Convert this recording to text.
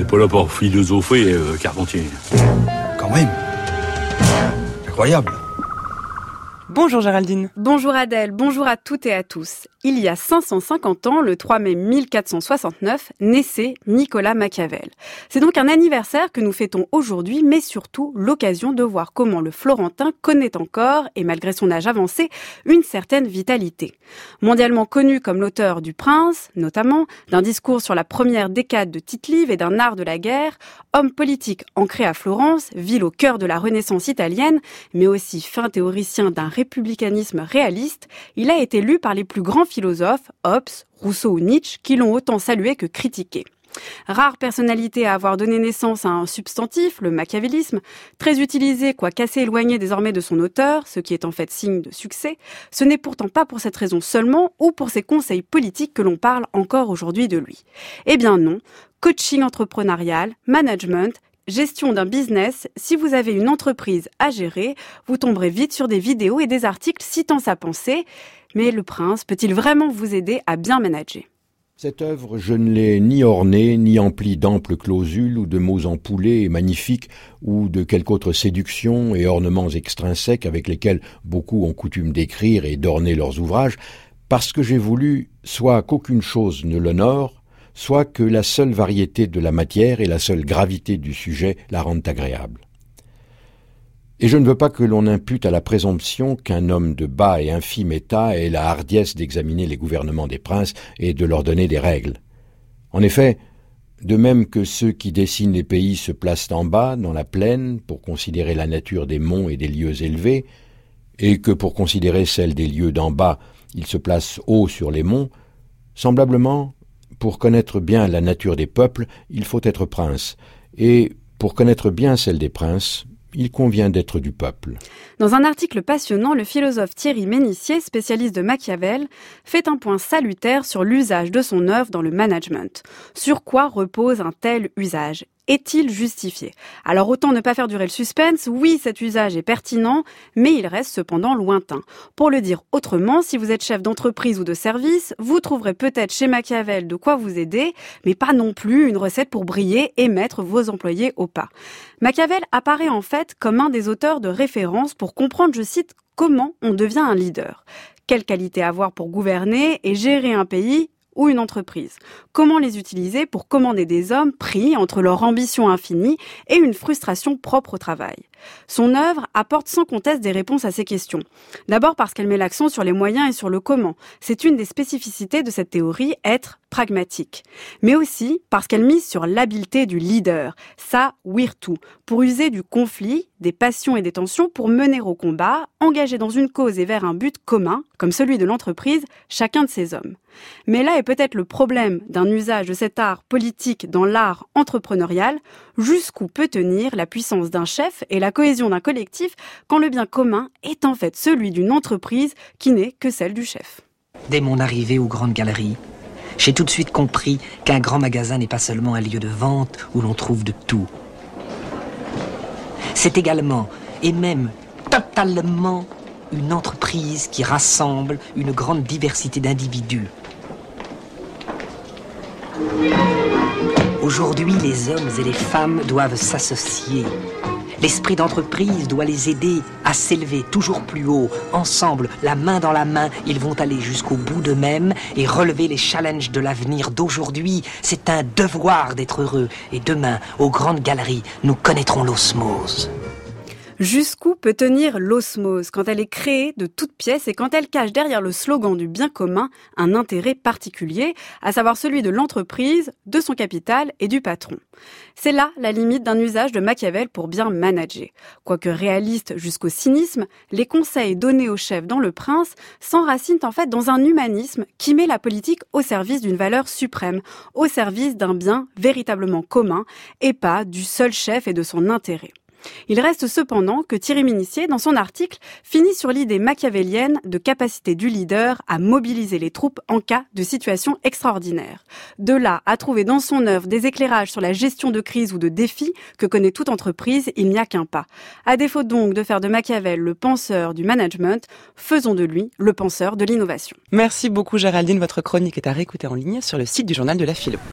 n'est pas là pour philosopher, euh, Carpentier. Quand même. Incroyable. Bonjour Géraldine. Bonjour Adèle, bonjour à toutes et à tous. Il y a 550 ans, le 3 mai 1469, naissait Nicolas Machiavel. C'est donc un anniversaire que nous fêtons aujourd'hui, mais surtout l'occasion de voir comment le Florentin connaît encore, et malgré son âge avancé, une certaine vitalité. Mondialement connu comme l'auteur du Prince, notamment, d'un discours sur la première décade de Tite-Live et d'un art de la guerre, homme politique ancré à Florence, ville au cœur de la Renaissance italienne, mais aussi fin théoricien d'un républicanisme réaliste, il a été lu par les plus grands philosophes, Hobbes, Rousseau ou Nietzsche, qui l'ont autant salué que critiqué. Rare personnalité à avoir donné naissance à un substantif, le machiavélisme, très utilisé, quoique assez éloigné désormais de son auteur, ce qui est en fait signe de succès, ce n'est pourtant pas pour cette raison seulement ou pour ses conseils politiques que l'on parle encore aujourd'hui de lui. Eh bien non, coaching entrepreneurial, management, gestion d'un business, si vous avez une entreprise à gérer, vous tomberez vite sur des vidéos et des articles citant sa pensée. Mais le prince peut-il vraiment vous aider à bien manager? Cette œuvre, je ne l'ai ni ornée, ni emplie d'amples clausules ou de mots empoulés et magnifiques, ou de quelque autre séduction et ornements extrinsèques avec lesquels beaucoup ont coutume d'écrire et d'orner leurs ouvrages, parce que j'ai voulu soit qu'aucune chose ne l'honore, soit que la seule variété de la matière et la seule gravité du sujet la rendent agréable. Et je ne veux pas que l'on impute à la présomption qu'un homme de bas et infime état ait la hardiesse d'examiner les gouvernements des princes et de leur donner des règles. En effet, de même que ceux qui dessinent les pays se placent en bas, dans la plaine, pour considérer la nature des monts et des lieux élevés, et que pour considérer celle des lieux d'en bas, ils se placent haut sur les monts, semblablement, pour connaître bien la nature des peuples, il faut être prince, et pour connaître bien celle des princes, il convient d'être du peuple. Dans un article passionnant, le philosophe Thierry Ménissier, spécialiste de Machiavel, fait un point salutaire sur l'usage de son œuvre dans le management. Sur quoi repose un tel usage? Est-il justifié? Alors autant ne pas faire durer le suspense, oui cet usage est pertinent, mais il reste cependant lointain. Pour le dire autrement, si vous êtes chef d'entreprise ou de service, vous trouverez peut-être chez Machiavel de quoi vous aider, mais pas non plus une recette pour briller et mettre vos employés au pas. Machiavel apparaît en fait comme un des auteurs de référence pour comprendre, je cite, comment on devient un leader. Quelle qualité avoir pour gouverner et gérer un pays ou une entreprise. Comment les utiliser pour commander des hommes pris entre leur ambition infinie et une frustration propre au travail? Son œuvre apporte sans conteste des réponses à ces questions. D'abord parce qu'elle met l'accent sur les moyens et sur le comment. C'est une des spécificités de cette théorie, être pragmatique. Mais aussi parce qu'elle mise sur l'habileté du leader, sa virtu, pour user du conflit, des passions et des tensions pour mener au combat, engager dans une cause et vers un but commun, comme celui de l'entreprise, chacun de ses hommes. Mais là est peut-être le problème d'un usage de cet art politique dans l'art entrepreneurial, jusqu'où peut tenir la puissance d'un chef et la cohésion d'un collectif quand le bien commun est en fait celui d'une entreprise qui n'est que celle du chef? Dès mon arrivée aux grandes galeries, j'ai tout de suite compris qu'un grand magasin n'est pas seulement un lieu de vente où l'on trouve de tout. C'est également, et même totalement, une entreprise qui rassemble une grande diversité d'individus. Aujourd'hui, les hommes et les femmes doivent s'associer. L'esprit d'entreprise doit les aider à s'élever toujours plus haut. Ensemble, la main dans la main, ils vont aller jusqu'au bout d'eux-mêmes et relever les challenges de l'avenir d'aujourd'hui. C'est un devoir d'être heureux. Et demain, aux grandes galeries, nous connaîtrons l'osmose. Jusqu'où peut tenir l'osmose quand elle est créée de toutes pièces et quand elle cache derrière le slogan du bien commun un intérêt particulier, à savoir celui de l'entreprise, de son capital et du patron. C'est là la limite d'un usage de Machiavel pour bien manager. Quoique réaliste jusqu'au cynisme, les conseils donnés au chef dans Le Prince s'enracinent en fait dans un humanisme qui met la politique au service d'une valeur suprême, au service d'un bien véritablement commun et pas du seul chef et de son intérêt. Il reste cependant que Thierry Minissier, dans son article, finit sur l'idée machiavélienne de capacité du leader à mobiliser les troupes en cas de situation extraordinaire. De là à trouver dans son œuvre des éclairages sur la gestion de crise ou de défis que connaît toute entreprise, il n'y a qu'un pas. À défaut donc de faire de Machiavel le penseur du management, faisons de lui le penseur de l'innovation. Merci beaucoup Géraldine, votre chronique est à réécouter en ligne sur le site du journal de la philo.